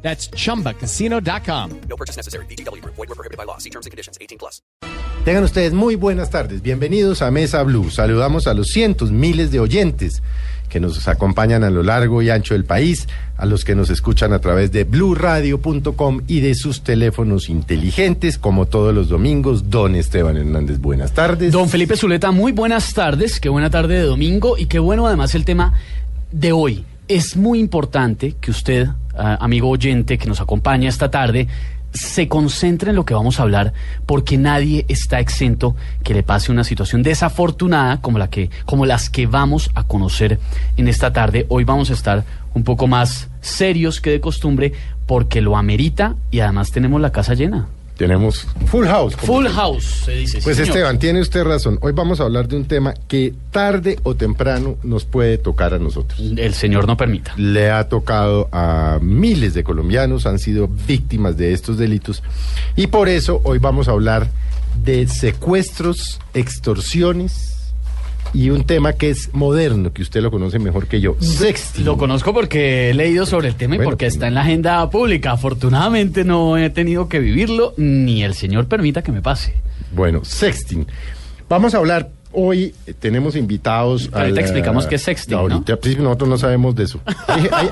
That's chumbacasino.com. No purchase necessary. BGW. Void were prohibited by law. See terms and conditions. 18 plus. Tengan ustedes muy buenas tardes. Bienvenidos a Mesa Blue. Saludamos a los cientos, miles de oyentes que nos acompañan a lo largo y ancho del país, a los que nos escuchan a través de bluradio.com y de sus teléfonos inteligentes, como todos los domingos. Don Esteban Hernández, buenas tardes. Don Felipe Zuleta, muy buenas tardes. Qué buena tarde de domingo y qué bueno además el tema de hoy. Es muy importante que usted, amigo oyente que nos acompaña esta tarde, se concentre en lo que vamos a hablar porque nadie está exento que le pase una situación desafortunada como la que como las que vamos a conocer en esta tarde. Hoy vamos a estar un poco más serios que de costumbre porque lo amerita y además tenemos la casa llena. Tenemos Full House. Full se- house, se dice. sí, Pues señor. Esteban, tiene usted razón. Hoy vamos a hablar de un tema que tarde o temprano nos puede tocar a nosotros. El señor no permita. le ha tocado a miles de colombianos, han sido víctimas de estos delitos. Y por eso hoy vamos a hablar de secuestros, extorsiones y un tema que es moderno, que usted lo conoce mejor que yo. Sexting. Lo conozco porque he leído sobre el tema y Bueno, porque pues- está en la agenda pública. Afortunadamente no he tenido que vivirlo, ni el señor permita que me pase. Bueno, sexting. Vamos a hablar Hoy tenemos invitados. Ahorita explicamos qué es sexting, ¿no? Ahorita, sí, nosotros no sabemos de eso. Hay, hay-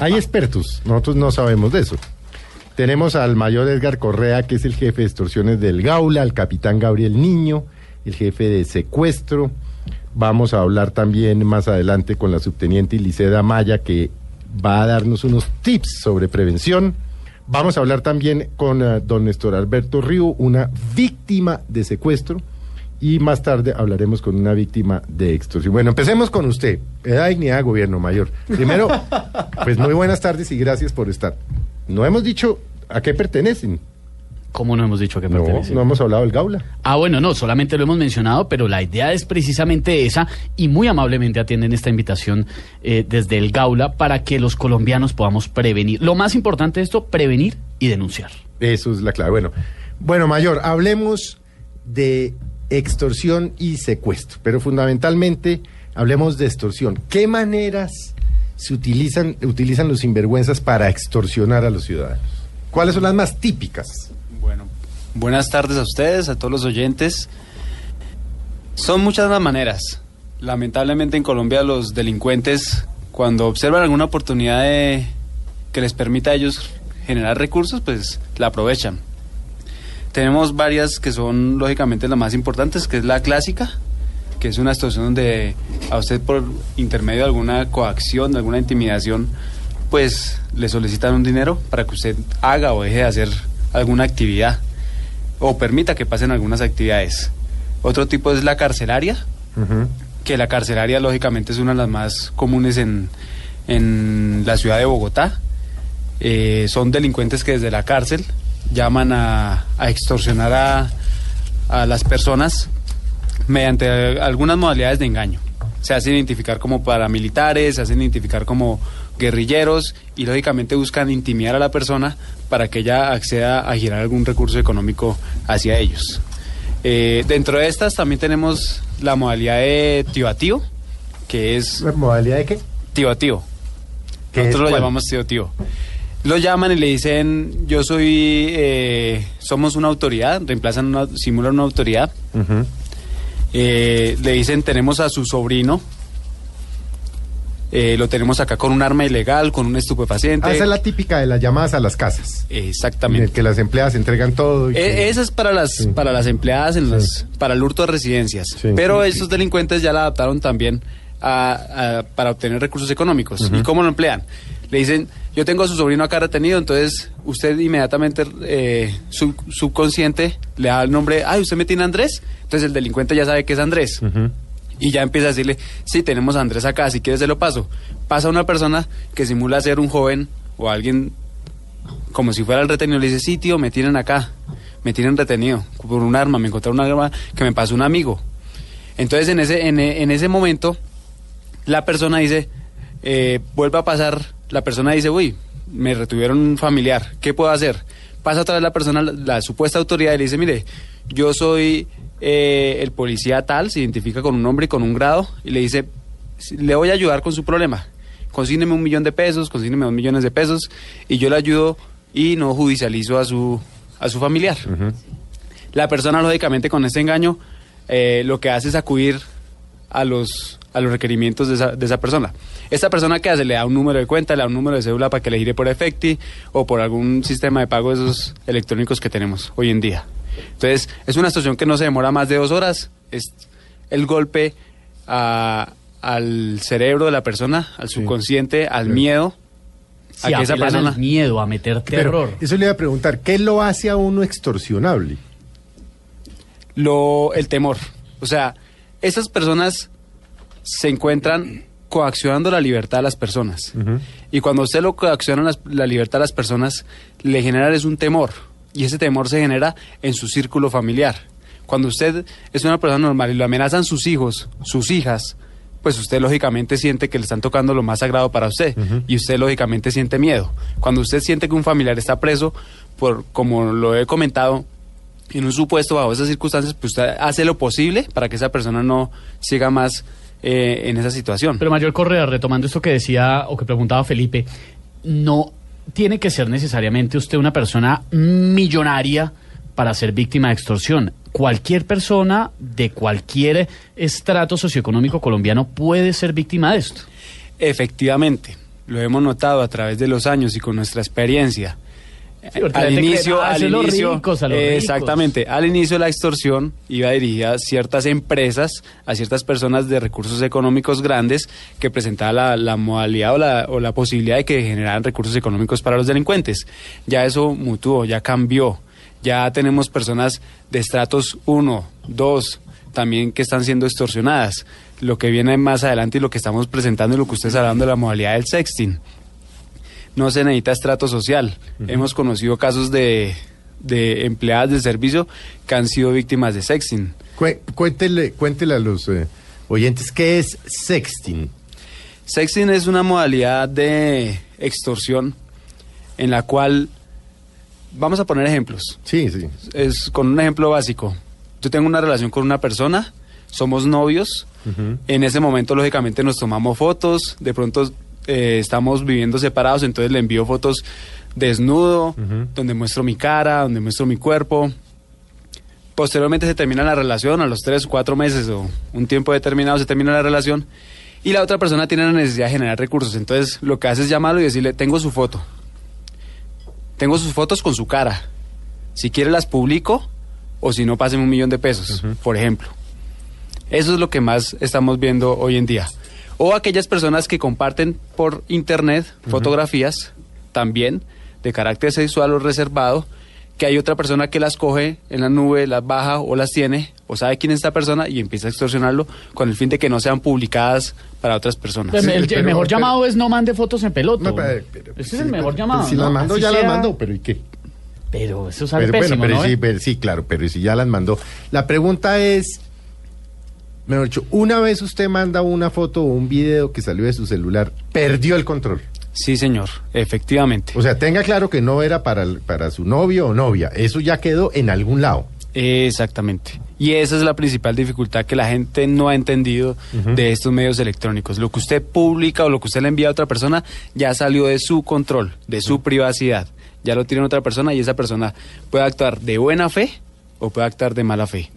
hay expertos, nosotros no sabemos de eso. Tenemos al mayor Edgar Correa, que es el jefe de extorsiones del Gaula, al capitán Gabriel Niño, el jefe de secuestro. Vamos a hablar también más adelante con la subteniente Iliceda Maya, que va a darnos unos tips sobre prevención. Vamos a hablar también con eh, don Néstor Alberto Río, una víctima de secuestro. Y más tarde hablaremos con una víctima de extorsión. Bueno, empecemos con usted. Edad, dignidad, gobierno mayor. Primero, pues muy buenas tardes y gracias por estar. No hemos dicho a qué pertenecen. ¿Cómo no hemos dicho que No, pertenece? no hemos hablado del Gaula. Ah, bueno, no, solamente lo hemos mencionado, pero la idea es precisamente esa y muy amablemente atienden esta invitación eh, desde el Gaula para que los colombianos podamos prevenir. Lo más importante de esto, prevenir y denunciar. Eso es la clave. Bueno, bueno, mayor, hablemos de extorsión y secuestro, pero fundamentalmente hablemos de extorsión. ¿Qué maneras se utilizan, utilizan los sinvergüenzas para extorsionar a los ciudadanos? ¿Cuáles son las más típicas? Buenas tardes a ustedes, a todos los oyentes. Son muchas las maneras. Lamentablemente en Colombia los delincuentes, cuando observan alguna oportunidad que les permita a ellos generar recursos, pues la aprovechan. Tenemos varias que son lógicamente las más importantes, que es la clásica, que es una extorsión donde a usted por intermedio de alguna coacción, de alguna intimidación, pues le solicitan un dinero para que usted haga o deje de hacer alguna actividad o permita que pasen algunas actividades. Otro tipo es la carcelaria, que la carcelaria lógicamente es una de las más comunes en, en la ciudad de Bogotá. Eh, son delincuentes que desde la cárcel llaman a, a extorsionar a, a las personas mediante algunas modalidades de engaño. Se hacen identificar como paramilitares, se hacen identificar como guerrilleros y lógicamente buscan intimidar a la persona para que ella acceda a girar algún recurso económico hacia ellos. Eh, dentro de estas también tenemos la modalidad de tío a tío, que es ¿La modalidad de qué? tío a tío. ¿Qué Nosotros lo cuál? llamamos tío tío. Lo llaman y le dicen, yo soy, eh, somos una autoridad, reemplazan, una, simulan una autoridad. Eh, le dicen, tenemos a su sobrino, eh, lo tenemos acá con un arma ilegal, con un estupefaciente. Ah, esa es la típica de las llamadas a las casas. En el Exactamente. que las empleadas entregan todo. y que- Eh, esa es para las Sí. para las empleadas en Sí. las para el hurto de residencias. Sí. Pero esos delincuentes ya la adaptaron también a- a- para obtener recursos económicos. ¿Y cómo lo emplean? Le dicen, yo tengo a su sobrino acá retenido, entonces usted inmediatamente eh, sub- subconsciente le da el nombre, ay, usted me tiene Andrés, entonces el delincuente ya sabe que es Andrés. Ujú. Y ya empieza a decirle, sí, tenemos a Andrés acá, si quieres se lo paso. Pasa una persona que simula ser un joven o alguien como si fuera el retenido, le dice, sí, tío, me tienen acá, me tienen retenido por un arma, me encontraron una arma que me pasó un amigo. Entonces en ese, en, en ese momento la persona dice, eh, vuelve a pasar, la persona dice, uy, me retuvieron un familiar, ¿qué puedo hacer? Pasa otra vez la persona, la, la supuesta autoridad, y le dice, mire, yo soy eh, el policía tal, se identifica con un nombre y con un grado, y le dice, le voy a ayudar con su problema. Consígneme un millón de pesos, consígneme dos millones de pesos, y yo le ayudo y no judicializo a su, a su familiar. La persona, lógicamente, con este engaño, eh, lo que hace es acudir a los, a los requerimientos de esa, de esa persona. Esta persona que hace, le da un número de cuenta, le da un número de cédula para que le gire por Efecti o por algún sistema de pago de esos electrónicos que tenemos hoy en día. Entonces, es una situación que no se demora más de dos horas. Es el golpe a- al cerebro de la persona, al subconsciente, al miedo, Si a que esa apelan al persona... miedo, a meter terror. Pero eso le iba a preguntar, ¿qué lo hace a uno extorsionable? lo, el temor. O sea, esas personas se encuentran coaccionando la libertad a las personas. Y cuando usted lo coacciona la libertad a las personas, le genera es un temor. Y ese temor se genera en su círculo familiar. Cuando usted es una persona normal y lo amenazan sus hijos, sus hijas, pues usted lógicamente siente que le están tocando lo más sagrado para usted. Y usted lógicamente siente miedo. Cuando usted siente que un familiar está preso, por como lo he comentado, en un supuesto bajo esas circunstancias, pues usted hace lo posible para que esa persona no siga más eh, en esa situación. Pero Mayor Correa, retomando esto que decía o que preguntaba Felipe, no tiene que ser necesariamente usted una persona millonaria para ser víctima de extorsión. Cualquier persona de cualquier estrato socioeconómico colombiano puede ser víctima de esto. Efectivamente, lo hemos notado a través de los años y con nuestra experiencia. Sí, al inicio, "No, al eso es los inicio, ricos, a los eh, ricos". exactamente, al inicio la extorsión iba dirigida a ciertas empresas, a ciertas personas de recursos económicos grandes que presentaban la, la modalidad o la, o la posibilidad de que generaran recursos económicos para los delincuentes. Ya eso mutuó, ya cambió. Ya tenemos personas de estratos 1, 2, también que están siendo extorsionadas. Lo que viene más adelante y lo que estamos presentando y lo que ustedes hablando de la modalidad del sexting no se necesita estrato social. Hemos conocido casos de, de empleadas de servicio que han sido víctimas de sexting. Cué- Cuéntele, cuéntele a los eh, oyentes, ¿qué es sexting? Sexting es una modalidad de extorsión en la cual, vamos a poner ejemplos, Sí, sí. es con un ejemplo básico. Yo tengo una relación con una persona, somos novios, en ese momento lógicamente nos tomamos fotos, de pronto eh, estamos viviendo separados, entonces le envío fotos desnudo, donde muestro mi cara, donde muestro mi cuerpo. Posteriormente se termina la relación, a los tres o cuatro meses o un tiempo determinado se termina la relación y la otra persona tiene la necesidad de generar recursos. Entonces lo que hace es llamarlo y decirle, tengo su foto. Tengo sus fotos con su cara. Si quiere las publico o si no, pásenme un millón de pesos, por ejemplo. Eso es lo que más estamos viendo hoy en día. O aquellas personas que comparten por internet fotografías también de carácter sexual o reservado, que hay otra persona que las coge en la nube, las baja o las tiene, o sabe quién es esta persona y empieza a extorsionarlo con el fin de que no sean publicadas para otras personas. El, el- el pero- mejor pero- llamado es no mande fotos en peloto. No, Ese sí, es el mejor pero- llamado. Si ¿no? las mandó, Así ya las sea- mandó, pero ¿y qué? Pero eso sale Pero, pésimo, bueno, pero ¿no? sí, pero sí, claro, pero si ya las mandó. La pregunta es, mejor dicho, una vez usted manda una foto o un video que salió de su celular, perdió el control. Sí, señor, efectivamente. O sea, tenga claro que no era para, para su novio o novia, eso ya quedó en algún lado. Exactamente. Y esa es la principal dificultad que la gente no ha entendido de estos medios electrónicos. Lo que usted publica o lo que usted le envía a otra persona ya salió de su control, de su privacidad. Ya lo tiene otra persona y esa persona puede actuar de buena fe o puede actuar de mala fe.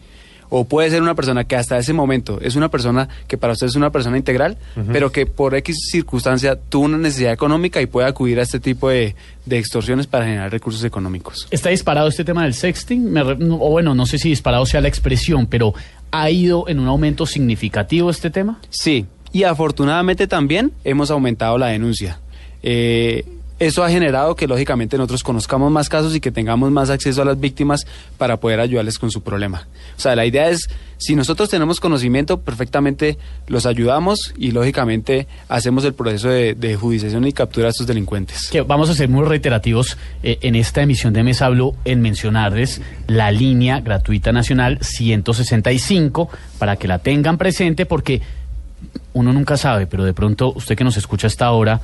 O puede ser una persona que hasta ese momento es una persona que para usted es una persona integral, pero que por X circunstancia tuvo una necesidad económica y puede acudir a este tipo de, de extorsiones para generar recursos económicos. ¿Está disparado este tema del sexting? Me re- no- o bueno, no sé si disparado sea la expresión, pero ¿ha ido en un aumento significativo este tema? Sí, y afortunadamente también hemos aumentado la denuncia. Eh, eso ha generado que lógicamente nosotros conozcamos más casos y que tengamos más acceso a las víctimas para poder ayudarles con su problema. O sea, la idea es, si nosotros tenemos conocimiento, perfectamente los ayudamos y lógicamente hacemos el proceso de, de y captura a estos delincuentes. Vamos a ser muy reiterativos eh, en esta emisión de Mes Hablo en mencionarles la línea gratuita nacional 165 para que la tengan presente porque uno nunca sabe, pero de pronto usted que nos escucha hasta ahora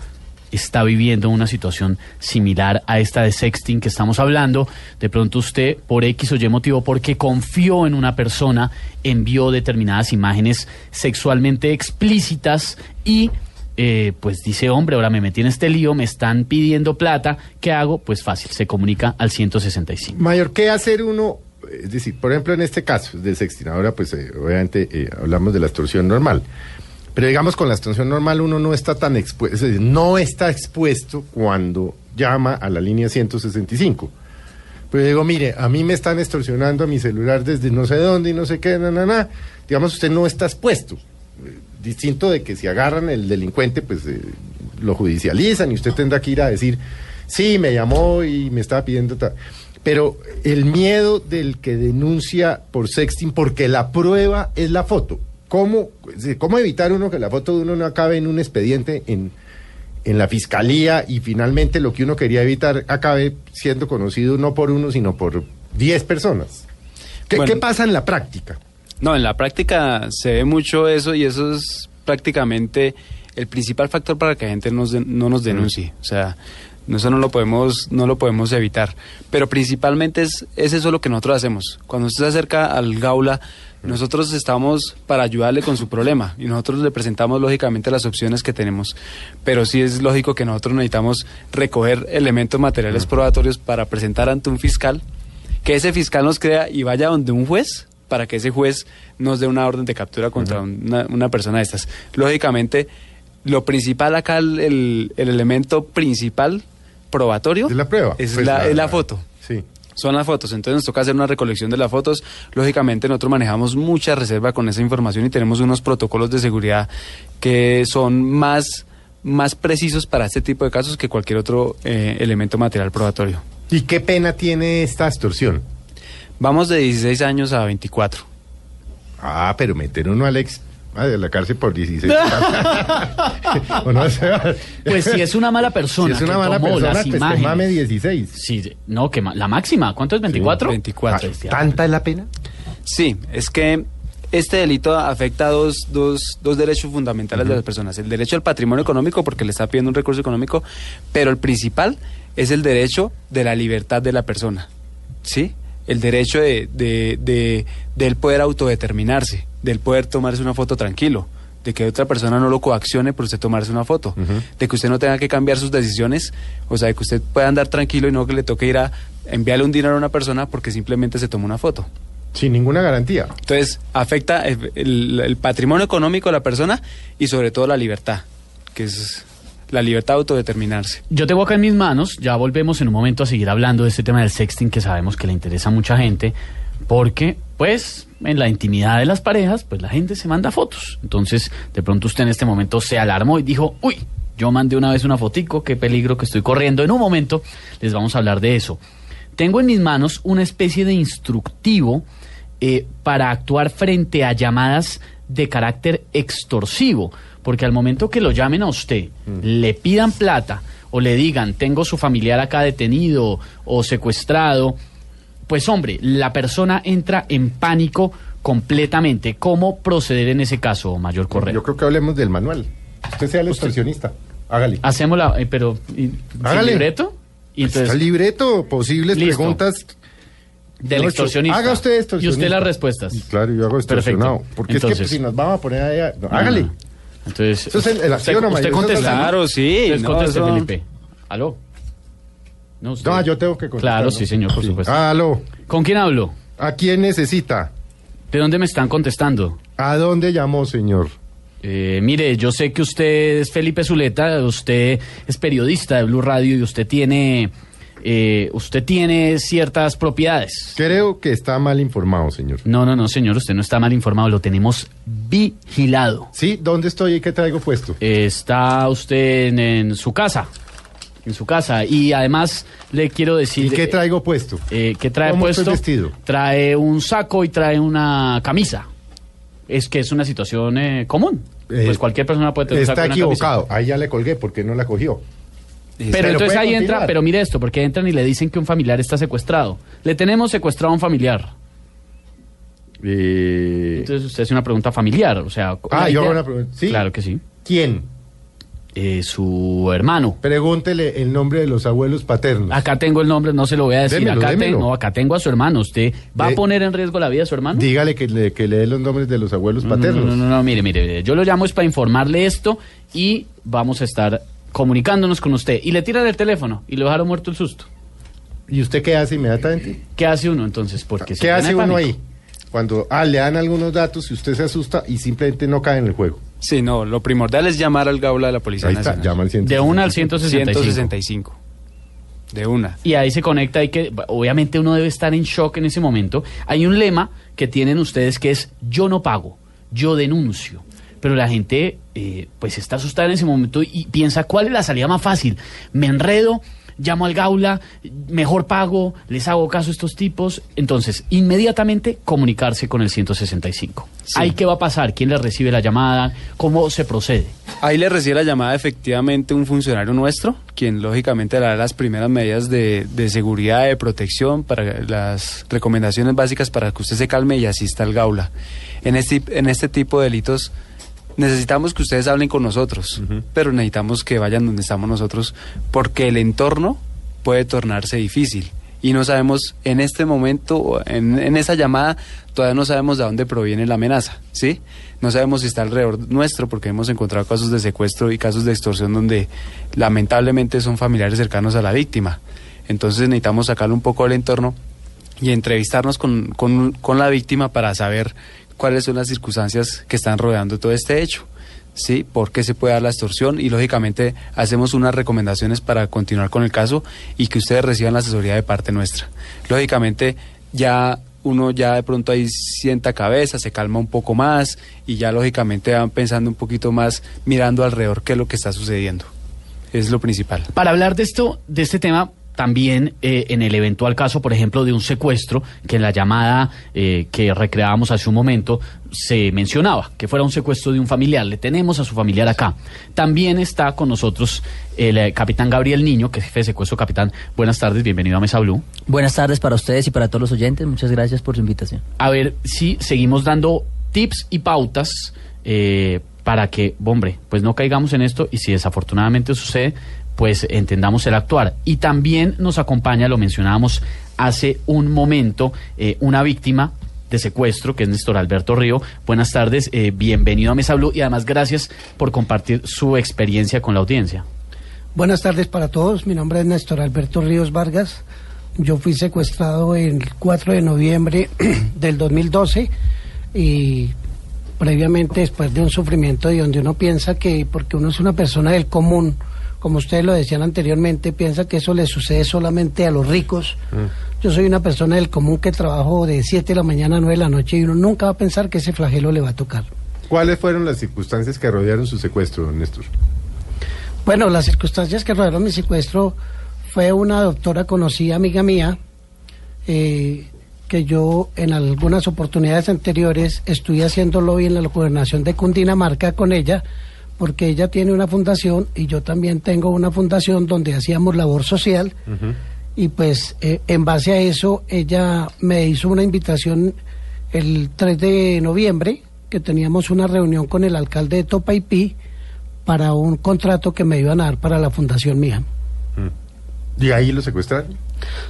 está viviendo una situación similar a esta de sexting que estamos hablando. De pronto usted, por X o Y motivo, porque confió en una persona, envió determinadas imágenes sexualmente explícitas y eh, pues dice, hombre, ahora me metí en este lío, me están pidiendo plata, ¿qué hago? Pues fácil, se comunica al 165. Mayor, ¿qué hacer uno? Es decir, por ejemplo, en este caso de sexting, ahora pues eh, obviamente eh, hablamos de la extorsión normal. Pero digamos, con la extorsión normal uno no está tan expuesto, no está expuesto cuando llama a la línea 165. Pero digo, mire, a mí me están extorsionando a mi celular desde no sé dónde y no sé qué, na. Digamos, usted no está expuesto. Eh, Distinto de que si agarran el delincuente, pues eh, lo judicializan y usted tendrá que ir a decir, sí, me llamó y me estaba pidiendo tal. Pero el miedo del que denuncia por sexting, porque la prueba es la foto. ¿Cómo, ¿Cómo evitar uno que la foto de uno no acabe en un expediente en, en la fiscalía y finalmente lo que uno quería evitar acabe siendo conocido no por uno, sino por 10 personas? ¿Qué, Bueno. qué pasa en la práctica? No, en la práctica se ve mucho eso y eso es prácticamente el principal factor para que la gente nos de- no nos denuncie. O sea, eso no lo podemos no lo podemos evitar. Pero principalmente es, es eso lo que nosotros hacemos. Cuando usted se acerca al Gaula, nosotros estamos para ayudarle con su problema y nosotros le presentamos lógicamente las opciones que tenemos. Pero sí es lógico que nosotros necesitamos recoger elementos materiales probatorios para presentar ante un fiscal que ese fiscal nos crea y vaya donde un juez para que ese juez nos dé una orden de captura contra una, una persona de estas. Lógicamente, lo principal acá, el, el- el elemento principal probatorio ¿Es la prueba? es, Pues la, es la foto. Son las fotos, entonces nos toca hacer una recolección de las fotos. Lógicamente nosotros manejamos mucha reserva con esa información y tenemos unos protocolos de seguridad que son más, más precisos para este tipo de casos que cualquier otro eh, elemento material probatorio. ¿Y qué pena tiene esta extorsión? Vamos de 16 años a 24. Ah, pero meter uno al ex ah, de la cárcel por 16 o no, o sea, Pues si es una mala persona, si es una que mala persona, las pues que imágenes. mame 16. Sí, no, que la máxima, ¿cuánto es? ¿24? 24. Ah, ¿Tanta es la pena? Sí, es que este delito afecta a dos, dos, dos derechos fundamentales de las personas. El derecho al patrimonio económico porque le está pidiendo un recurso económico, pero el principal es el derecho de la libertad de la persona. ¿Sí? El derecho de, de, de, de él poder autodeterminarse, del poder tomarse una foto tranquilo, de que otra persona no lo coaccione por usted tomarse una foto, de que usted no tenga que cambiar sus decisiones, o sea, de que usted pueda andar tranquilo y no que le toque ir a enviarle un dinero a una persona porque simplemente se tomó una foto. Sin ninguna garantía. Entonces, afecta el, el- el patrimonio económico de la persona y sobre todo la libertad, que es la libertad de autodeterminarse. Yo tengo acá en mis manos, ya volvemos en un momento a seguir hablando de este tema del sexting que sabemos que le interesa a mucha gente, porque pues en la intimidad de las parejas, pues la gente se manda fotos. Entonces, de pronto usted en este momento se alarmó y dijo, uy, yo mandé una vez una fotico, qué peligro que estoy corriendo. En un momento les vamos a hablar de eso. Tengo en mis manos una especie de instructivo eh, para actuar frente a llamadas de carácter extorsivo, porque al momento que lo llamen a usted, le pidan plata o le digan, tengo su familiar acá detenido o secuestrado, pues hombre, la persona entra en pánico completamente. ¿Cómo proceder en ese caso, Mayor Correa? Yo creo que hablemos del manual. Usted sea el extorsionista. Hágale. Hacemos la, eh, pero, ¿y- ¿sin Hágale. libreto? Y Está entonces, el libreto, posibles Listo. preguntas. del No, extorsionista. Haga usted extorsionista. Y usted las respuestas. Y Claro, yo hago extorsionado. Perfecto. Porque es que Entonces- pues, si nos vamos a poner allá. no, hágale. Ah, Entonces, Eso es el- el usted, usted contesta. la- Claro, sí, Entonces no, conteste, Felipe. ¿Aló? No, usted. No, yo tengo que contestar. Claro, ¿no? sí, señor, por Sí. supuesto. Aló. ¿Con quién hablo? ¿A quién necesita? ¿De dónde me están contestando? ¿A dónde llamó, señor? Eh, mire, yo sé que usted es Felipe Zuleta, usted es periodista de Blue Radio y usted tiene, eh, usted tiene ciertas propiedades. Creo que está mal informado, señor. No, no, no, señor, usted no está mal informado, lo tenemos vigilado. ¿Sí? ¿Dónde estoy y qué traigo puesto? Está usted en, en su casa. En su casa. Y además le quiero decir... ¿Y qué traigo puesto? eh, ¿Qué trae ¿Cómo estoy puesto? vestido? Trae un saco y trae una camisa. Es que es una situación eh, común. Eh, pues cualquier persona puede tener un Está saco una camisa. equivocado. Ahí ya le colgué porque no la cogió. Pero, Pero entonces ahí entra, pero mire esto, porque entran y le dicen que un familiar está secuestrado. Le tenemos secuestrado a un familiar. Eh, Entonces usted hace una pregunta familiar, o sea... Ah, yo hago una pregunta. ¿Sí? Claro que sí. ¿Quién? Eh, su hermano. Pregúntele el nombre de los abuelos paternos. Acá tengo el nombre, no se lo voy a decir. Démelo, acá, démelo. tengo, acá tengo a su hermano. ¿Usted va a Eh, poner en riesgo la vida de su hermano? Dígale que le, que le dé los nombres de los abuelos No, no, paternos. No, no, no, mire, mire, yo lo llamo es para informarle esto y vamos a estar comunicándonos con usted. Y le tiran el teléfono y lo dejaron muerto el susto. ¿Y usted qué hace inmediatamente? ¿Qué hace uno entonces? Porque ¿Qué hace uno ahí? Cuando ah, le dan algunos datos y usted se asusta y simplemente no cae en el juego. Sí, no, lo primordial es llamar al Gaula de la Policía Ahí está, Nacional. llama al De una al 165. 165. De una. Y ahí se conecta y que obviamente uno debe estar en shock en ese momento. Hay un lema que tienen ustedes que es yo no pago, yo denuncio. Pero la gente eh, pues está asustada en ese momento y piensa cuál es la salida más fácil. Me enredo, llamo al gaula, mejor pago, les hago caso a estos tipos. Entonces, inmediatamente comunicarse con el 165. Sí. Ahí qué va a pasar, quién le recibe la llamada, cómo se procede. Ahí le recibe la llamada efectivamente un funcionario nuestro, quien lógicamente le da las primeras medidas de, de seguridad, de protección, para las recomendaciones básicas para que usted se calme y asista al gaula. En este, en este tipo de delitos necesitamos que ustedes hablen con nosotros, pero necesitamos que vayan donde estamos nosotros, porque el entorno puede tornarse difícil. Y no sabemos en este momento, en, en esa llamada, todavía no sabemos de dónde proviene la amenaza, ¿sí? No sabemos si está alrededor nuestro, porque hemos encontrado casos de secuestro y casos de extorsión donde lamentablemente son familiares cercanos a la víctima. Entonces necesitamos sacarle un poco del entorno y entrevistarnos con, con, con la víctima para saber cuáles son las circunstancias que están rodeando todo este hecho. ¿sí? ¿Por qué se puede dar la extorsión? Y lógicamente hacemos unas recomendaciones para continuar con el caso y que ustedes reciban la asesoría de parte nuestra. Lógicamente ya uno ya de pronto ahí sienta cabeza, se calma un poco más y ya lógicamente van pensando un poquito más, mirando alrededor qué es lo que está sucediendo. Es lo principal. Para hablar de esto, de este tema, también eh, en el eventual caso, por ejemplo, de un secuestro, que en la llamada eh, que recreábamos hace un momento se mencionaba que fuera un secuestro de un familiar. Le tenemos a su familiar acá. También está con nosotros el eh, capitán Gabriel Niño, que es jefe de secuestro. Capitán, buenas tardes, bienvenido a Mesa Blue. Buenas tardes para ustedes y para todos los oyentes. Muchas gracias por su invitación. A ver si seguimos dando tips y pautas eh, para que, hombre, pues no caigamos en esto y si desafortunadamente sucede, pues entendamos el actuar. Y también nos acompaña, lo mencionábamos hace un momento, eh, una víctima de secuestro, que es Néstor Alberto Río. Buenas tardes, eh, bienvenido a Mesa Blue y además gracias por compartir su experiencia con la audiencia. Buenas tardes para todos. Mi nombre es Néstor Alberto Ríos Vargas. Yo fui secuestrado el 4 de noviembre del 2012 y previamente después de un sufrimiento de donde uno piensa que porque uno es una persona del común, como ustedes lo decían anteriormente, piensa que eso le sucede solamente a los ricos. Yo soy una persona del común que trabajo de 7 de la mañana a 9 de la noche y uno nunca va a pensar que ese flagelo le va a tocar. ¿Cuáles fueron las circunstancias que rodearon su secuestro, Néstor? Bueno, las circunstancias que rodearon mi secuestro fue una doctora conocida, amiga mía, eh, que yo en algunas oportunidades anteriores estuve haciendo lobby en la gobernación de Cundinamarca con ella, porque ella tiene una fundación y yo también tengo una fundación donde hacíamos labor social. Y pues eh, en base a eso ella me hizo una invitación el 3 de noviembre, que teníamos una reunión con el alcalde de Topaipí para un contrato que me iban a dar para la fundación mía. ¿Y ahí lo secuestraron?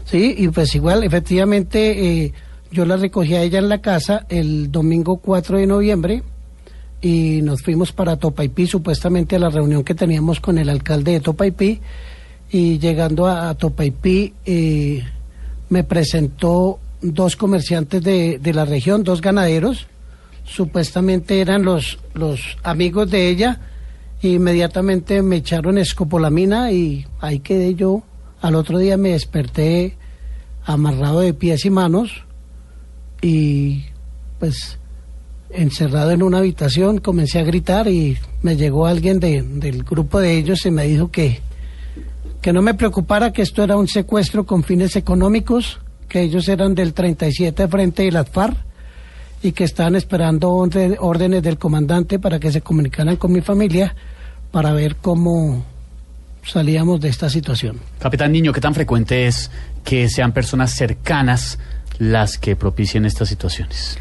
Sí, y pues igual, efectivamente, eh, yo la recogí a ella en la casa el domingo 4 de noviembre y nos fuimos para Topaipí, supuestamente a la reunión que teníamos con el alcalde de Topaipí. Y llegando a, a Topaipí, eh, me presentó dos comerciantes de, de la región, dos ganaderos. Supuestamente eran los, los amigos de ella. E inmediatamente me echaron escopolamina y ahí quedé yo. Al otro día me desperté amarrado de pies y manos y pues encerrado en una habitación comencé a gritar y me llegó alguien de- del grupo de ellos y me dijo que, que no me preocupara que esto era un secuestro con fines económicos, que ellos eran del 37 Frente y las FARC y que estaban esperando órdenes del comandante para que se comunicaran con mi familia para ver cómo salíamos de esta situación. Capitán Niño, ¿qué tan frecuente es que sean personas cercanas las que propicien estas situaciones?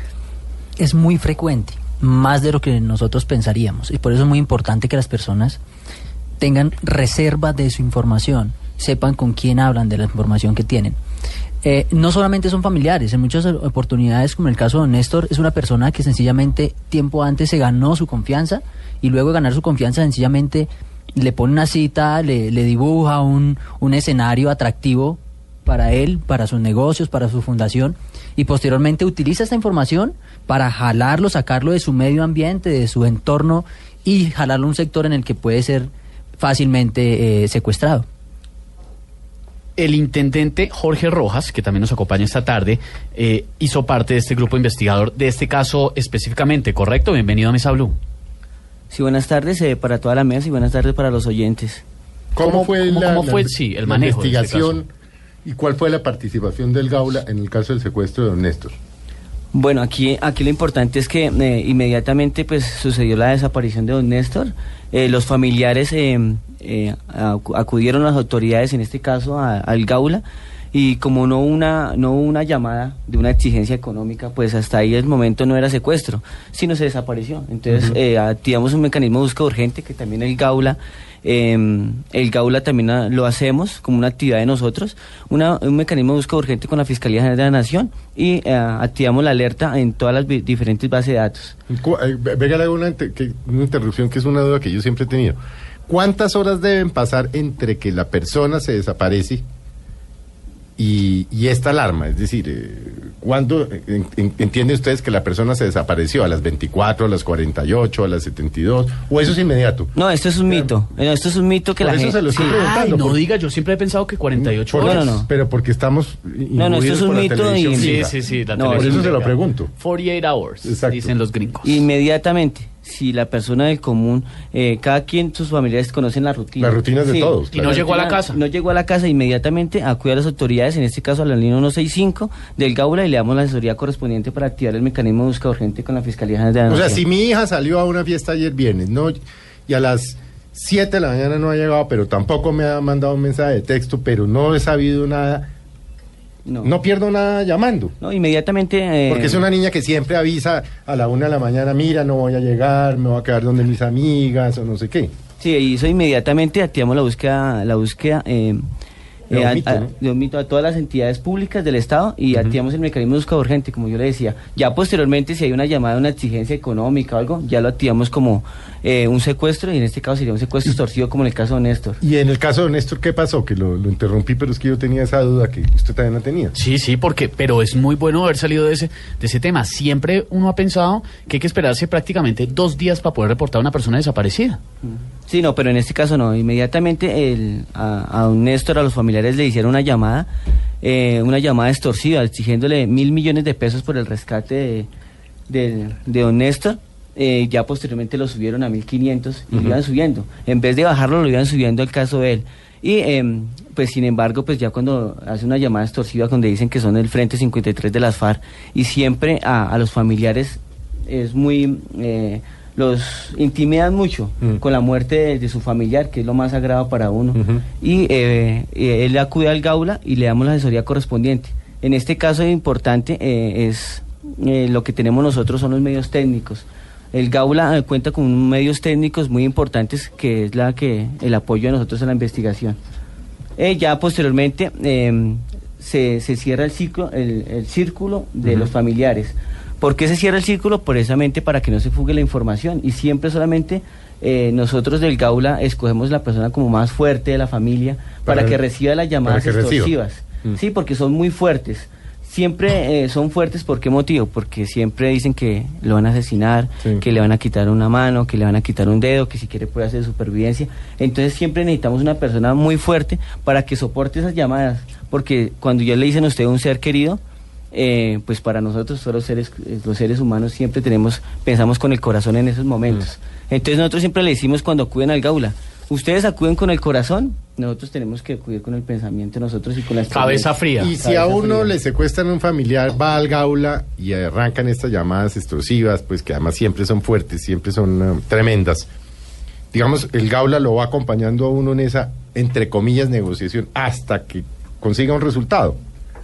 Es muy frecuente, más de lo que nosotros pensaríamos. Y por eso es muy importante que las personas tengan reserva de su información, sepan con quién hablan de la información que tienen. Eh, no solamente son familiares, en muchas oportunidades, como en el caso de Néstor, es una persona que sencillamente tiempo antes se ganó su confianza y luego de ganar su confianza sencillamente le pone una cita, le, le dibuja un, un escenario atractivo para él, para sus negocios, para su fundación y posteriormente utiliza esta información para jalarlo, sacarlo de su medio ambiente, de su entorno y jalarlo a un sector en el que puede ser fácilmente eh, secuestrado. El intendente Jorge Rojas, que también nos acompaña esta tarde, eh, hizo parte de este grupo investigador de este caso específicamente, ¿correcto? Bienvenido a Mesa Blue. Sí, buenas tardes eh, para toda la mesa y buenas tardes para los oyentes. ¿Cómo, ¿Cómo- fue cómo- la, cómo la- sí, el la manejo de este investigación y cuál fue la participación del Gaula en el caso del secuestro de don Néstor? Bueno, aquí, aquí lo importante es que eh, inmediatamente pues sucedió la desaparición de don Néstor. Eh, los familiares eh, eh, acu- acudieron a las autoridades, en este caso a- al Gaula, y como no hubo una, no una llamada de una exigencia económica, pues hasta ahí el momento no era secuestro, sino se desapareció. Entonces eh, activamos un mecanismo de búsqueda urgente que también el Gaula eh, el Gaula también ah, lo hacemos como una actividad de nosotros, una- un mecanismo de búsqueda urgente con la Fiscalía General de la Nación y eh, activamos la alerta en todas las diferentes bases de datos. Eh, ve- Venga, una interrupción que es una duda que yo siempre he tenido. ¿Cuántas horas deben pasar entre que la persona se desaparece y, y esta alarma? Es decir, eh, ¿cuándo en- en- entienden ustedes que la persona se desapareció? ¿A las 24, a las 48, a las 72? ¿O eso es inmediato? No, esto es un mito. No, esto es un mito que Por la eso gente... se lo estoy sí. preguntando. Ay, no por- diga, yo siempre he pensado que 48 Por- No, horas. no, no. Pero porque estamos No, no, esto es un mito y- Sí, sí, sí. la No, Por eso se lo pregunto. 48 hours, Exacto. dicen los gringos. Inmediatamente, si la persona del común, eh, cada quien, sus familiares conocen la rutina. Las rutinas de todos, Y no llegó a la casa. No llegó a la casa, inmediatamente acude a las autoridades, en este caso a la línea 165 del Gaula y le damos la asesoría correspondiente para activar el mecanismo de búsqueda urgente con la Fiscalía General de la O sea, si mi hija salió a una fiesta ayer viernes, no y a las 7 de la mañana no ha llegado, pero tampoco me ha mandado un mensaje de texto, pero no he sabido nada, No, no pierdo nada llamando. No, inmediatamente... eh, Porque es una niña que siempre avisa a la una de la mañana, mira, no voy a llegar, me voy a quedar donde mis amigas o no sé qué. Sí, y eso inmediatamente activamos la búsqueda, la búsqueda eh, eh, a, omito, a- ¿no? de omito a todas las entidades públicas del Estado y activamos el mecanismo de búsqueda urgente, como yo le decía. Ya posteriormente, si hay una llamada, una exigencia económica o algo, ya lo activamos como eh, un secuestro y en este caso sería un secuestro extorsivo como en el caso de Néstor. Y en el caso de Néstor, ¿qué pasó? Que lo, lo interrumpí, pero es que yo tenía esa duda que usted también la tenía. Sí, sí, porque, pero es muy bueno haber salido de ese, de ese tema. Siempre uno ha pensado que hay que esperarse prácticamente dos días para poder reportar a una persona desaparecida. Sí, no, pero en este caso no. Inmediatamente el, a, a don Néstor, a los familiares le hicieron una llamada, eh, una llamada extorsiva, exigiéndole mil millones de pesos por el rescate de, de, de don Néstor. Eh, ya posteriormente lo subieron a 1500 y lo iban subiendo. En vez de bajarlo, lo iban subiendo al caso de él. Y em, pues sin embargo, pues ya cuando hace una llamada extorsiva donde dicen que son del Frente 53 de las FARC y siempre a, a los familiares es muy... eh, los intimidan mucho Mm. con la muerte de, de su familiar, que es lo más sagrado para uno. Y eh, eh, él acude al Gaula y le damos la asesoría correspondiente. En este caso importante eh, es eh, lo que tenemos nosotros son los medios técnicos. El Gaula cuenta con medios técnicos muy importantes que es la que el apoyo de nosotros en la investigación. Ya posteriormente eh, se, se cierra el ciclo, el, el círculo de los familiares. ¿Por qué se cierra el círculo? Precisamente para que no se fugue la información y siempre solamente eh, nosotros del Gaula escogemos la persona como más fuerte de la familia para, Para- que reciba las llamadas extorsivas. Mm. Sí, porque son muy fuertes. Siempre eh, son fuertes, ¿por qué motivo? Porque siempre dicen que lo van a asesinar, Sí. que le van a quitar una mano, que le van a quitar un dedo, que si quiere puede hacer supervivencia. Entonces siempre necesitamos una persona muy fuerte para que soporte esas llamadas. Porque cuando ya le dicen a usted un ser querido, eh, pues para nosotros, todos los seres, los seres humanos, siempre tenemos, pensamos con el corazón en esos momentos. Entonces nosotros siempre le decimos cuando acuden al gaula, Ustedes acuden con el corazón, nosotros tenemos que acudir con el pensamiento, nosotros y con la Cabeza fría. Y si Cabeza a uno fría. le secuestran un familiar, va al gaula y arrancan estas llamadas extorsivas, pues que además siempre son fuertes, siempre son eh, tremendas. Digamos, el gaula lo va acompañando a uno en esa, entre comillas, negociación hasta que consiga un resultado.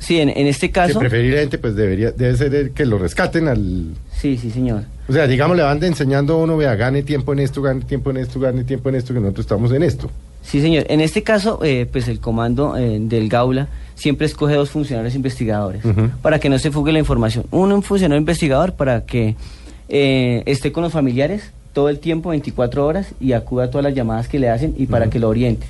Sí, en, en este Que caso, preferiblemente, pues debería, debe ser el que lo rescaten al... sí, sí, señor. O sea, digamos, le van enseñando a uno, vea, gane tiempo en esto, gane tiempo en esto, gane tiempo en esto, que nosotros estamos en esto. Sí, señor. En este caso, eh, pues el comando eh, del Gaula siempre escoge dos funcionarios investigadores para que no se fugue la información. Uno, un funcionario investigador para que eh, esté con los familiares todo el tiempo, 24 horas, y acuda a todas las llamadas que le hacen y para que lo oriente.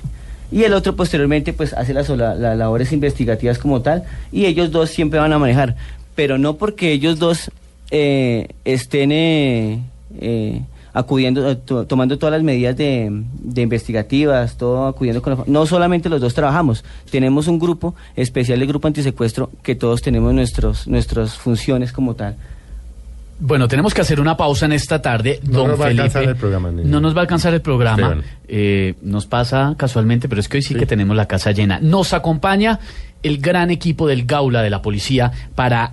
Y el otro, posteriormente, pues hace las, la- las labores investigativas como tal, y ellos dos siempre van a manejar. Pero no porque ellos dos eh, estén eh, eh, acudiendo, eh, to- tomando todas las medidas de, de investigativas, todo acudiendo con la No solamente los dos trabajamos, tenemos un grupo especial de grupo antisecuestro que todos tenemos nuestros, nuestras funciones como tal. Bueno, tenemos que hacer una pausa en esta tarde. No don nos va a alcanzar el programa, No nos va a alcanzar el programa. Eh, nos pasa casualmente, pero es que hoy sí, Sí. que tenemos la casa llena. Nos acompaña el gran equipo del Gaula de la policía para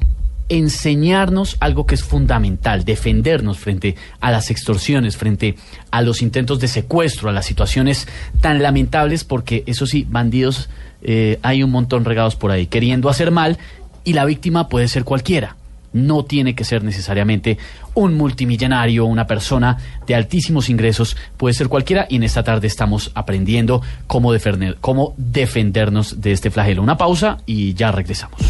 enseñarnos algo que es fundamental, defendernos frente a las extorsiones, frente a los intentos de secuestro, a las situaciones tan lamentables, porque eso sí, bandidos eh, hay un montón regados por ahí queriendo hacer mal y la víctima puede ser cualquiera. No tiene que ser necesariamente un multimillonario, una persona de altísimos ingresos, puede ser cualquiera y en esta tarde estamos aprendiendo cómo, defender- cómo defendernos de este flagelo. Una pausa y ya regresamos.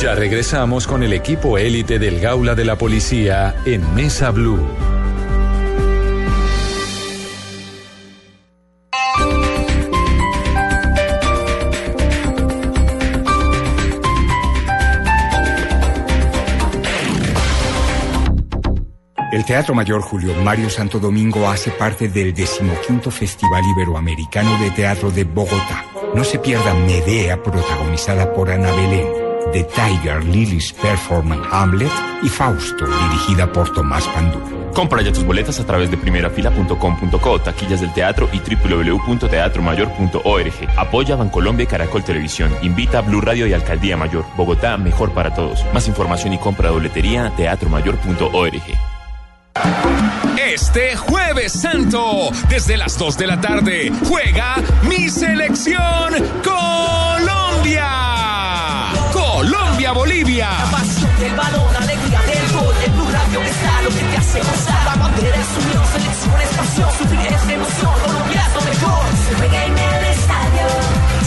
Ya regresamos con el equipo élite del Gaula de la Policía en Mesa Blue. El Teatro Mayor Julio Mario Santo Domingo hace parte del decimoquinto Festival Iberoamericano de Teatro de Bogotá. No se pierda Medea, protagonizada por Ana Belén, The Tiger Lily's Performance Hamlet y Fausto, dirigida por Tomás Pandú. Compra ya tus boletas a través de primerafila.com.co, taquillas del teatro y www.teatromayor.org. Apoya Bancolombia y Caracol Televisión. Invita a Blue Radio y Alcaldía Mayor. Bogotá, mejor para todos. Más información y compra de teatromayor.org. Este jueves santo, desde las 2 de la tarde, juega mi selección Colombia. Colombia-Bolivia. pasión del balón, alegría del gol, el Blue Radio está lo que te hace gozar. La bandera es unión, selección es pasión, sufrir es emoción, Colombia es lo mejor. Se juega en el estadio,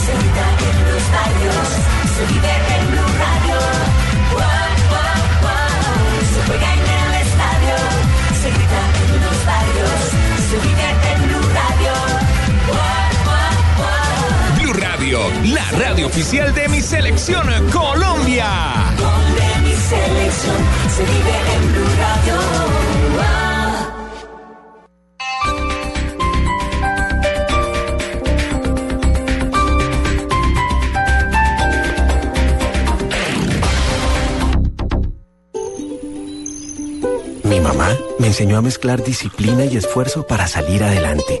se grita en los barrios, se vive en Blue Radio, la radio oficial de mi selección Colombia. Gol de mi selección, se vive en Blue Radio. Guau. Mi mamá me enseñó a mezclar disciplina y esfuerzo para salir adelante,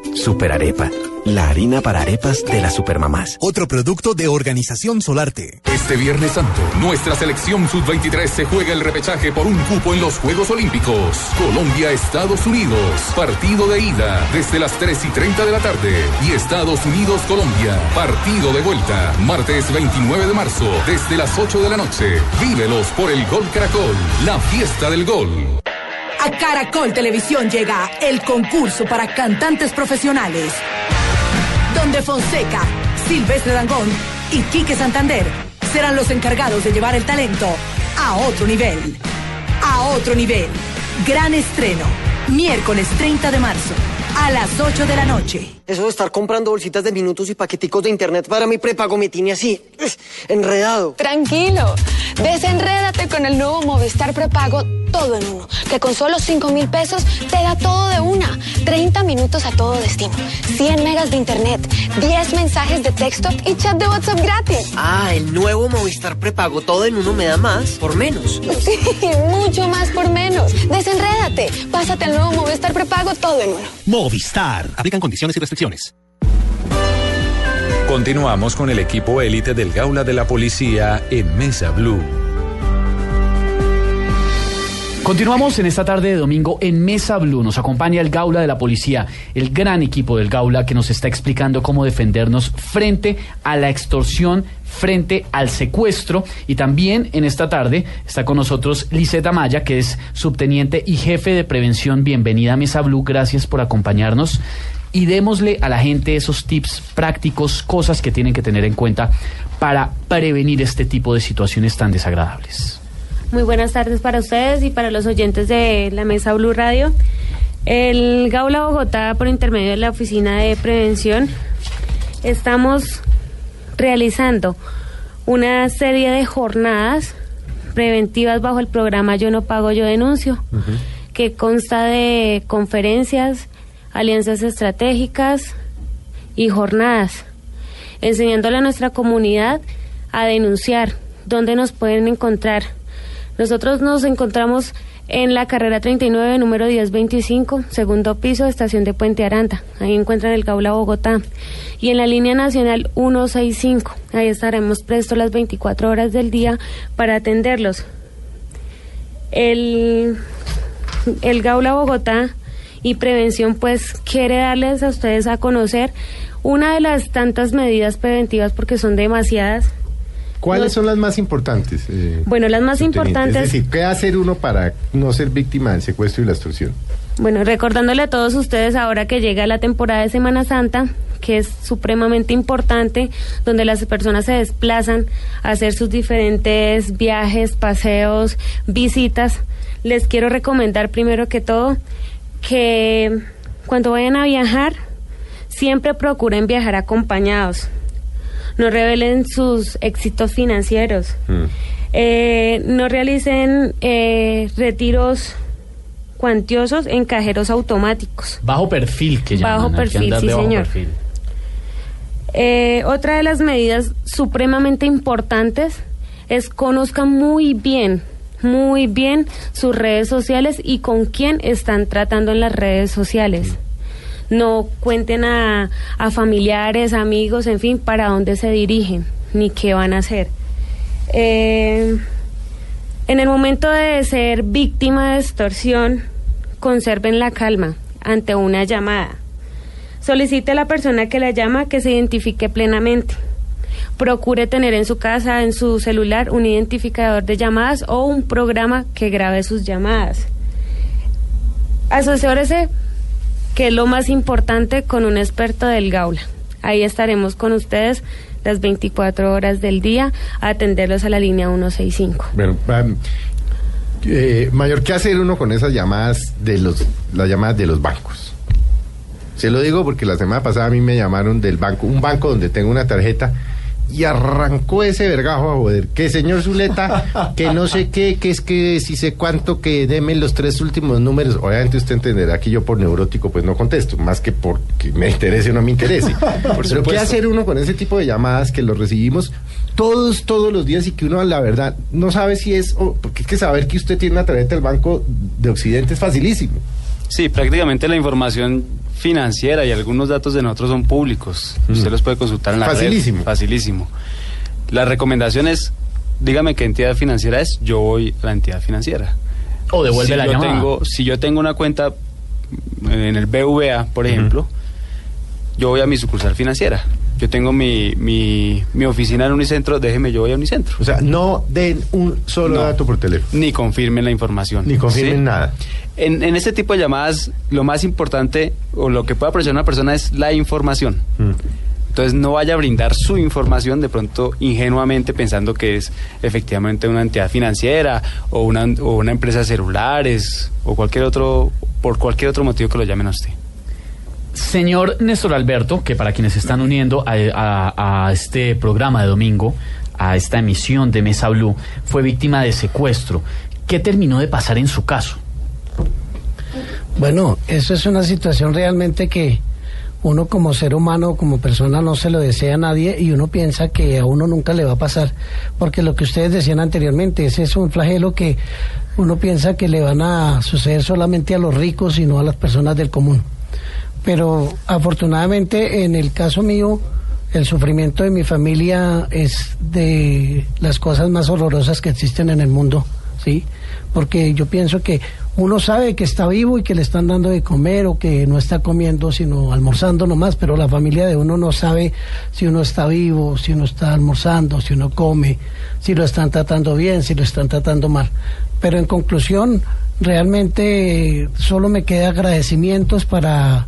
Superarepa, la harina para arepas de las supermamás. Otro producto de Organización Solarte. Este Viernes Santo, nuestra selección sub-23 se juega el repechaje por un cupo en los Juegos Olímpicos. Colombia-Estados Unidos. Partido de ida desde las 3 y 30 de la tarde. Y Estados Unidos-Colombia. Partido de vuelta. Martes 29 de marzo desde las 8 de la noche. Vívelos por el Gol Caracol. La fiesta del gol. A Caracol Televisión llega el concurso para cantantes profesionales. Donde Fonseca, Silvestre Dangón y Quique Santander serán los encargados de llevar el talento a otro nivel. A otro nivel. Gran estreno. Miércoles 30 de marzo a las 8 de la noche. Eso de estar comprando bolsitas de minutos y paqueticos de internet para mi prepago me tiene así, enredado. Tranquilo, Desenrédate con el nuevo Movistar prepago todo en uno, que con solo 5 mil pesos te da todo de una. 30 minutos a todo destino, 100 megas de internet, 10 mensajes de texto y chat de WhatsApp gratis. Ah, el nuevo Movistar prepago todo en uno me da más por menos. Sí, mucho más por menos. Desenrédate. Pásate al nuevo Movistar prepago todo en uno. Movistar. Aplican condiciones y restricciones. Continuamos con el equipo élite del Gaula de la Policía en Mesa Blue. Continuamos en esta tarde de domingo en Mesa Blue. Nos acompaña el Gaula de la Policía, el gran equipo del Gaula que nos está explicando cómo defendernos frente a la extorsión, frente al secuestro. Y también en esta tarde está con nosotros Liseta Maya, que es subteniente y jefe de prevención. Bienvenida a Mesa Blue. Gracias por acompañarnos. Y démosle a la gente esos tips prácticos, cosas que tienen que tener en cuenta para prevenir este tipo de situaciones tan desagradables. Muy buenas tardes para ustedes y para los oyentes de la mesa Blue Radio. El Gaula Bogotá, por intermedio de la Oficina de Prevención, estamos realizando una serie de jornadas preventivas bajo el programa Yo no pago, yo denuncio, que consta de conferencias, alianzas estratégicas y jornadas, enseñándole a nuestra comunidad a denunciar, dónde nos pueden encontrar. Nosotros nos encontramos en la carrera 39, número 1025, segundo piso, estación de Puente Aranda. Ahí encuentran el Gaula Bogotá. Y en la línea nacional 165. Ahí estaremos prestos las 24 horas del día para atenderlos. El, el Gaula Bogotá y prevención pues quiere darles a ustedes a conocer una de las tantas medidas preventivas porque son demasiadas. ¿Cuáles No- son las más importantes? eh, Bueno, las más importantes- Es decir, ¿qué hacer uno para no ser víctima del secuestro y la extorsión? Bueno, recordándole a todos ustedes ahora que llega la temporada de Semana Santa, que es supremamente importante, donde las personas se desplazan a hacer sus diferentes viajes, paseos, visitas, les quiero recomendar primero que todo que cuando vayan a viajar, siempre procuren viajar acompañados. No revelen sus éxitos financieros. Eh, no realicen eh, retiros cuantiosos en cajeros automáticos. Bajo perfil que llaman. Bajo perfil, sí, bajo señor. perfil. Eh, otra de las medidas supremamente importantes es conozcan muy bien, muy bien sus redes sociales y con quién están tratando en las redes sociales. No cuenten a, a familiares, amigos, en fin, para dónde se dirigen, ni qué van a hacer. Eh, en el momento de ser víctima de extorsión, conserven la calma ante una llamada. Solicite a la persona que la llama que se identifique plenamente. Procure tener en su casa, en su celular, un identificador de llamadas o un programa que grabe sus llamadas. Asesórese, que es lo más importante, con un experto del Gaula. Ahí estaremos con ustedes las 24 horas del día a atenderlos a la línea 165. Bueno, eh, mayor, ¿qué hacer uno con esas llamadas de los, las llamadas de los bancos? Se lo digo porque la semana pasada a mí me llamaron del banco, un banco donde tengo una tarjeta y arrancó ese vergajo a joder. Que señor Zuleta, que no sé qué, que es que si sé cuánto, que deme los tres últimos números. Obviamente usted entenderá que yo por neurótico pues no contesto, más que porque me interese o no me interese. Pero ¿qué hacer uno con ese tipo de llamadas que los recibimos todos, todos los días y que uno la verdad no sabe si es, o- porque es que saber que usted tiene una tarjeta del Banco de Occidente es facilísimo. Sí, prácticamente la información financiera y algunos datos de nosotros son públicos. Usted los puede consultar en la red. Facilísimo. Facilísimo. La recomendación es, dígame qué entidad financiera es, yo voy a la entidad financiera. O devuelve si la yo llamada. Tengo, si yo tengo una cuenta en el BVA, por ejemplo, yo voy a mi sucursal financiera. Yo tengo mi, mi, mi oficina en Unicentro, déjeme, yo voy a Unicentro. O sea, no den un solo dato por teléfono. Ni confirmen la información. Ni confirmen ¿sí? nada. En, en este tipo de llamadas, lo más importante o lo que puede aprovechar una persona es la información. Mm. Entonces no vaya a brindar su información de pronto ingenuamente pensando que es efectivamente una entidad financiera o una, o una empresa de celulares o cualquier otro, por cualquier otro motivo que lo llamen a usted. Señor Néstor Alberto, que para quienes están uniendo a este programa de domingo, a esta emisión de Mesa Blue, fue víctima de secuestro. ¿Qué terminó de pasar en su caso? Bueno, eso es una situación realmente que uno como ser humano, como persona, no se lo desea a nadie y uno piensa que a uno nunca le va a pasar. Porque lo que ustedes decían anteriormente, ese es un flagelo que uno piensa que le van a suceder solamente a los ricos y no a las personas del común. Pero afortunadamente en el caso mío, el sufrimiento de mi familia es de las cosas más horrorosas que existen en el mundo, ¿sí? Porque yo pienso que uno sabe que está vivo y que le están dando de comer o que no está comiendo sino almorzando nomás, pero la familia de uno no sabe si uno está vivo, si uno está almorzando, si uno come, si lo están tratando bien, si lo están tratando mal. Pero en conclusión, realmente solo me queda agradecimientos para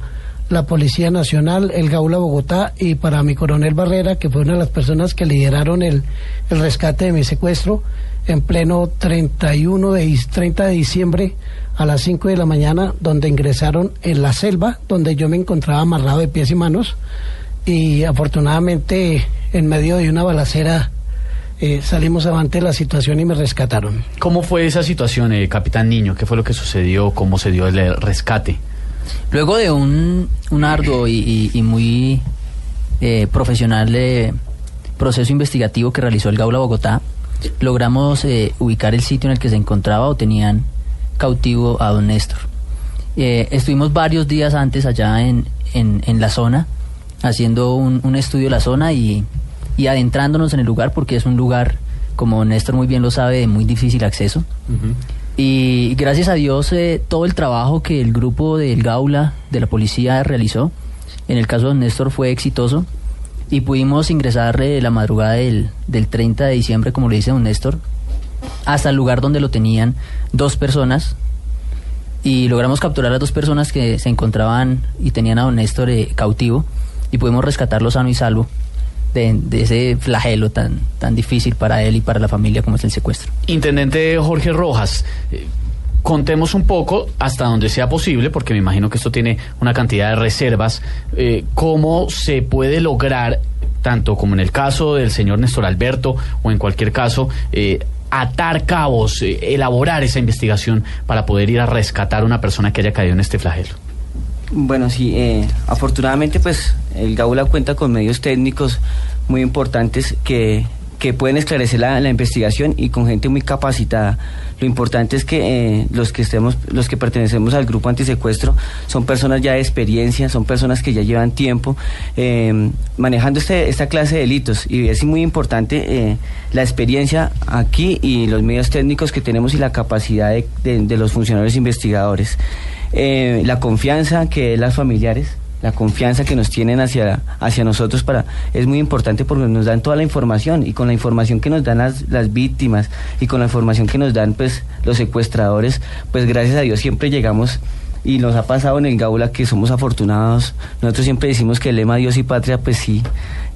la Policía Nacional, el Gaula Bogotá y para mi coronel Barrera, que fue una de las personas que lideraron el, el rescate de mi secuestro en pleno 31 de, dis- 30 de diciembre a las 5 de la mañana, donde ingresaron en la selva, donde yo me encontraba amarrado de pies y manos, y afortunadamente en medio de una balacera eh, salimos avante de la situación y me rescataron. ¿Cómo fue esa situación, eh, capitán Niño? ¿Qué fue lo que sucedió? ¿Cómo se dio el rescate? Luego de un, un arduo y, muy eh, profesional eh, proceso investigativo que realizó el Gaula Bogotá, logramos eh, ubicar el sitio en el que se encontraba o tenían cautivo a don Néstor. Eh, estuvimos varios días antes allá en, en, la zona, haciendo un, un estudio de la zona y, y adentrándonos en el lugar porque es un lugar, como Néstor muy bien lo sabe, de muy difícil acceso. Y gracias a Dios eh, todo el trabajo que el grupo del Gaula de la policía realizó, en el caso de Néstor fue exitoso. Y pudimos ingresar eh, la madrugada del, del 30 de diciembre, como le dice don Néstor, hasta el lugar donde lo tenían dos personas. Y logramos capturar a dos personas que se encontraban y tenían a don Néstor eh, cautivo. Y pudimos rescatarlo sano y salvo de, ese flagelo tan, tan difícil para él y para la familia como es el secuestro. Intendente Jorge Rojas, eh, contemos un poco hasta donde sea posible, porque me imagino que esto tiene una cantidad de reservas, eh, cómo se puede lograr, tanto como en el caso del señor Néstor Alberto o en cualquier caso, eh, atar cabos, elaborar esa investigación para poder ir a rescatar a una persona que haya caído en este flagelo. Bueno, sí, eh, afortunadamente pues el Gaula cuenta con medios técnicos muy importantes que, que pueden esclarecer la, la investigación y con gente muy capacitada. Lo importante es que eh, los que estemos, los que pertenecemos al grupo antisecuestro son personas ya de experiencia, son personas que ya llevan tiempo eh, manejando este, esta clase de delitos y es muy importante eh, la experiencia aquí y los medios técnicos que tenemos y la capacidad de, de- de los funcionarios investigadores. Eh, la confianza que las familiares, la confianza que nos tienen hacia, hacia nosotros para, es muy importante porque nos dan toda la información y con la información que nos dan las, las víctimas y con la información que nos dan pues los secuestradores, pues gracias a Dios siempre llegamos y nos ha pasado en el Gaula que somos afortunados. Nosotros siempre decimos que el lema Dios y patria, pues sí,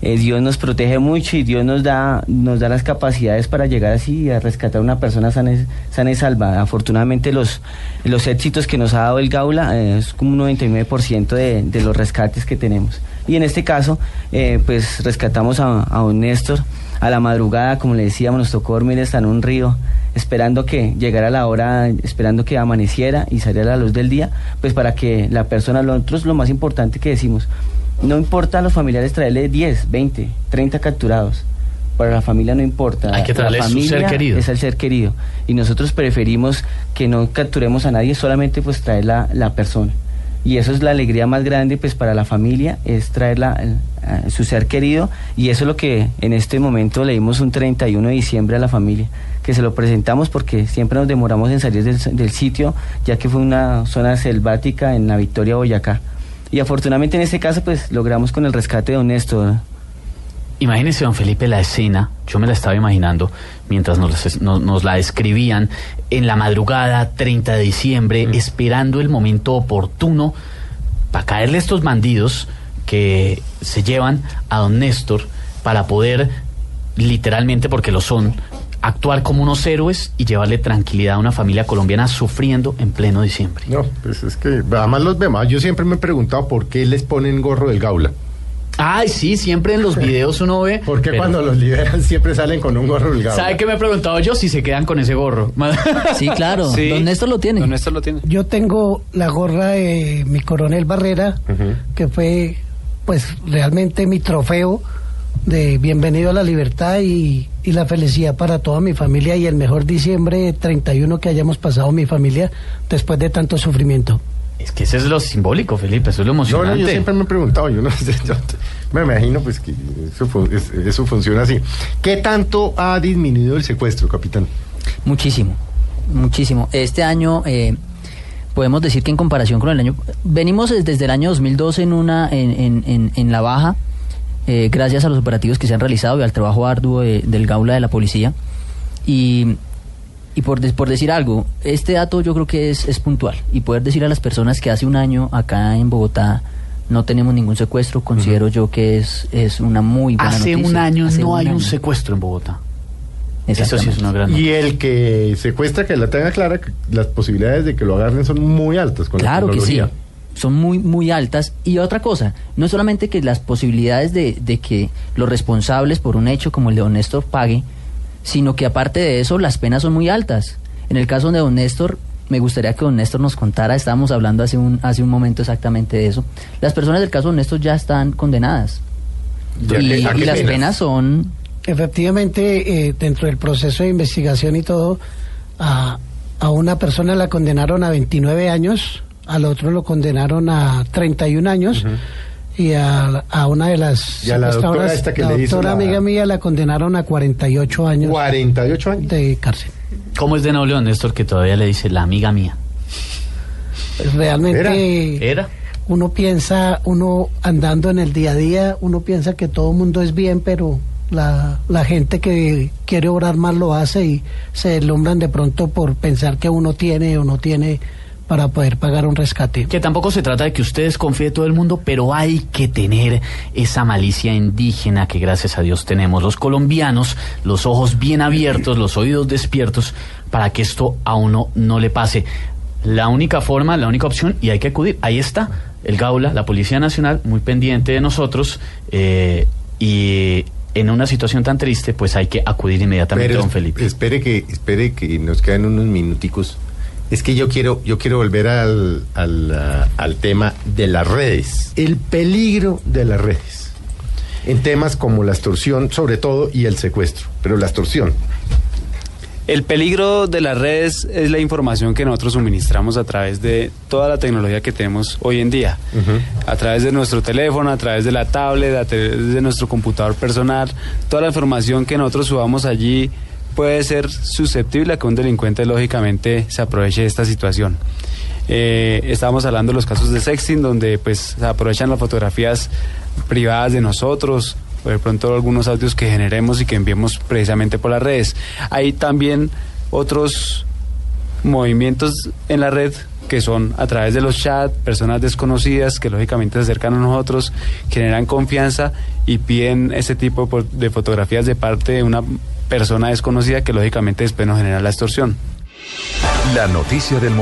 eh, Dios nos protege mucho y Dios nos da, nos da las capacidades para llegar así a rescatar a una persona sana, y- salva. Afortunadamente los, los éxitos que nos ha dado el Gaula eh, es como un 99% de, de los rescates que tenemos. Y en este caso, eh, pues rescatamos a, a un Néstor a la madrugada, como le decíamos, nos tocó dormir hasta en un río, esperando que llegara la hora, esperando que amaneciera y saliera la luz del día, pues para que la persona, nosotros lo más importante que decimos, no importa a los familiares traerle 10, 20, 30 capturados. Para la familia no importa. Hay que La traerle su ser querido. Es el ser querido. Y nosotros preferimos que no capturemos a nadie, solamente pues traer la, la persona. Y eso es la alegría más grande pues para la familia, es traer la- el- su ser querido. Y eso es lo que en este momento le dimos un 31 de diciembre a la familia, que se lo presentamos porque siempre nos demoramos en salir del, del sitio, ya que fue una zona selvática en la Victoria, Boyacá. Y afortunadamente en este caso pues logramos con el rescate de don Néstor. Imagínese, don Felipe, la escena, yo me la estaba imaginando mientras nos, nos- nos la describían, en la madrugada 30 de diciembre, esperando el momento oportuno para caerle a estos bandidos que se llevan a don Néstor para poder, literalmente porque lo son, actuar como unos héroes y llevarle tranquilidad a una familia colombiana sufriendo en pleno diciembre. No, pues es que además los vemos. Yo siempre me he preguntado por qué les ponen gorro del gaula. Ay, sí, siempre en los videos uno ve. Porque pero- cuando los liberan siempre salen con un gorro holgado. ¿Sabe qué me he preguntado yo? Si se quedan con ese gorro. Sí, claro. Sí. Don Néstor lo tiene. Don Néstor lo tiene. Yo tengo la gorra de mi coronel Barrera, que fue pues realmente mi trofeo de bienvenido a la libertad y, y la felicidad para toda mi familia y el mejor diciembre 31 que hayamos pasado mi familia después de tanto sufrimiento. Es que eso es lo simbólico, Felipe, eso es lo emocionante. no, yo siempre me he preguntado, yo no sé, yo me imagino pues que eso, eso funciona así. ¿Qué tanto ha disminuido el secuestro, capitán? Muchísimo, muchísimo. Este año eh, podemos decir que en comparación con el año, venimos des- desde el año 2012 en una en, en- en- en la baja, eh, gracias a los operativos que se han realizado y al trabajo arduo de- del Gaula de la policía. Y, y por, de- por decir algo, este dato yo creo que es, es puntual y poder decir a las personas que hace un año acá en Bogotá no tenemos ningún secuestro, considero yo que es, es una muy buena Hace noticia. un año Hace no hay un secuestro en Bogotá. Eso sí es una gran Y el que secuestra, que la tenga clara, que las posibilidades de que lo agarren son muy altas con Claro la que sí. Son muy, muy altas. Y otra cosa, no es solamente que las posibilidades de, de que los responsables por un hecho como el de Don Néstor pague, sino que aparte de eso, las penas son muy altas. En el caso de Don Néstor, me gustaría que Don Néstor nos contara, estábamos hablando hace un, hace un momento exactamente de eso. Las personas del caso de Don Néstor ya están condenadas. ¿Ya y las penas? penas son Efectivamente, eh, dentro del proceso de investigación y todo, a, a una persona la condenaron a 29 años, al otro lo condenaron a 31 años. Y a, a una de las Y a la doctora esta que la le hizo doctora la- amiga mía la condenaron a 48 años. 48 años de cárcel. ¿Cómo es de noble Don Néstor que todavía le dice la amiga mía? Pues realmente Era. Era. uno piensa, uno andando en el día a día, uno piensa que todo el mundo es bien, pero la, la gente que quiere obrar mal lo hace y se deslumbran de pronto por pensar que uno tiene o no tiene para poder pagar un rescate. Que tampoco se trata de que usted desconfíe de todo el mundo, pero hay que tener esa malicia indígena que gracias a Dios tenemos los colombianos, los ojos bien abiertos, los oídos despiertos, para que esto a uno no le pase. La única forma, la única opción, y hay que acudir, ahí está, el Gaula, la Policía Nacional, muy pendiente de nosotros, eh, y en una situación tan triste, pues hay que acudir inmediatamente, Pero don Felipe. Espere que, espere que nos quedan unos minuticos. Es que yo quiero, yo quiero volver al, al, ah, al tema de las redes. El peligro de las redes. En temas como la extorsión, sobre todo, y el secuestro. Pero la extorsión. El peligro de las redes es la información que nosotros suministramos a través de toda la tecnología que tenemos hoy en día. A través de nuestro teléfono, a través de la tablet, a través de nuestro computador personal, toda la información que nosotros subamos allí puede ser susceptible a que un delincuente lógicamente se aproveche de esta situación. Eh, estábamos hablando de los casos de sexting donde pues se aprovechan las fotografías privadas de nosotros o de pronto algunos audios que generemos y que enviemos precisamente por las redes. Hay también otros movimientos en la red que son a través de los chats, personas desconocidas que lógicamente se acercan a nosotros, generan confianza y piden ese tipo de fo- de fotografías de parte de una persona desconocida que lógicamente después nos genera la extorsión. La noticia del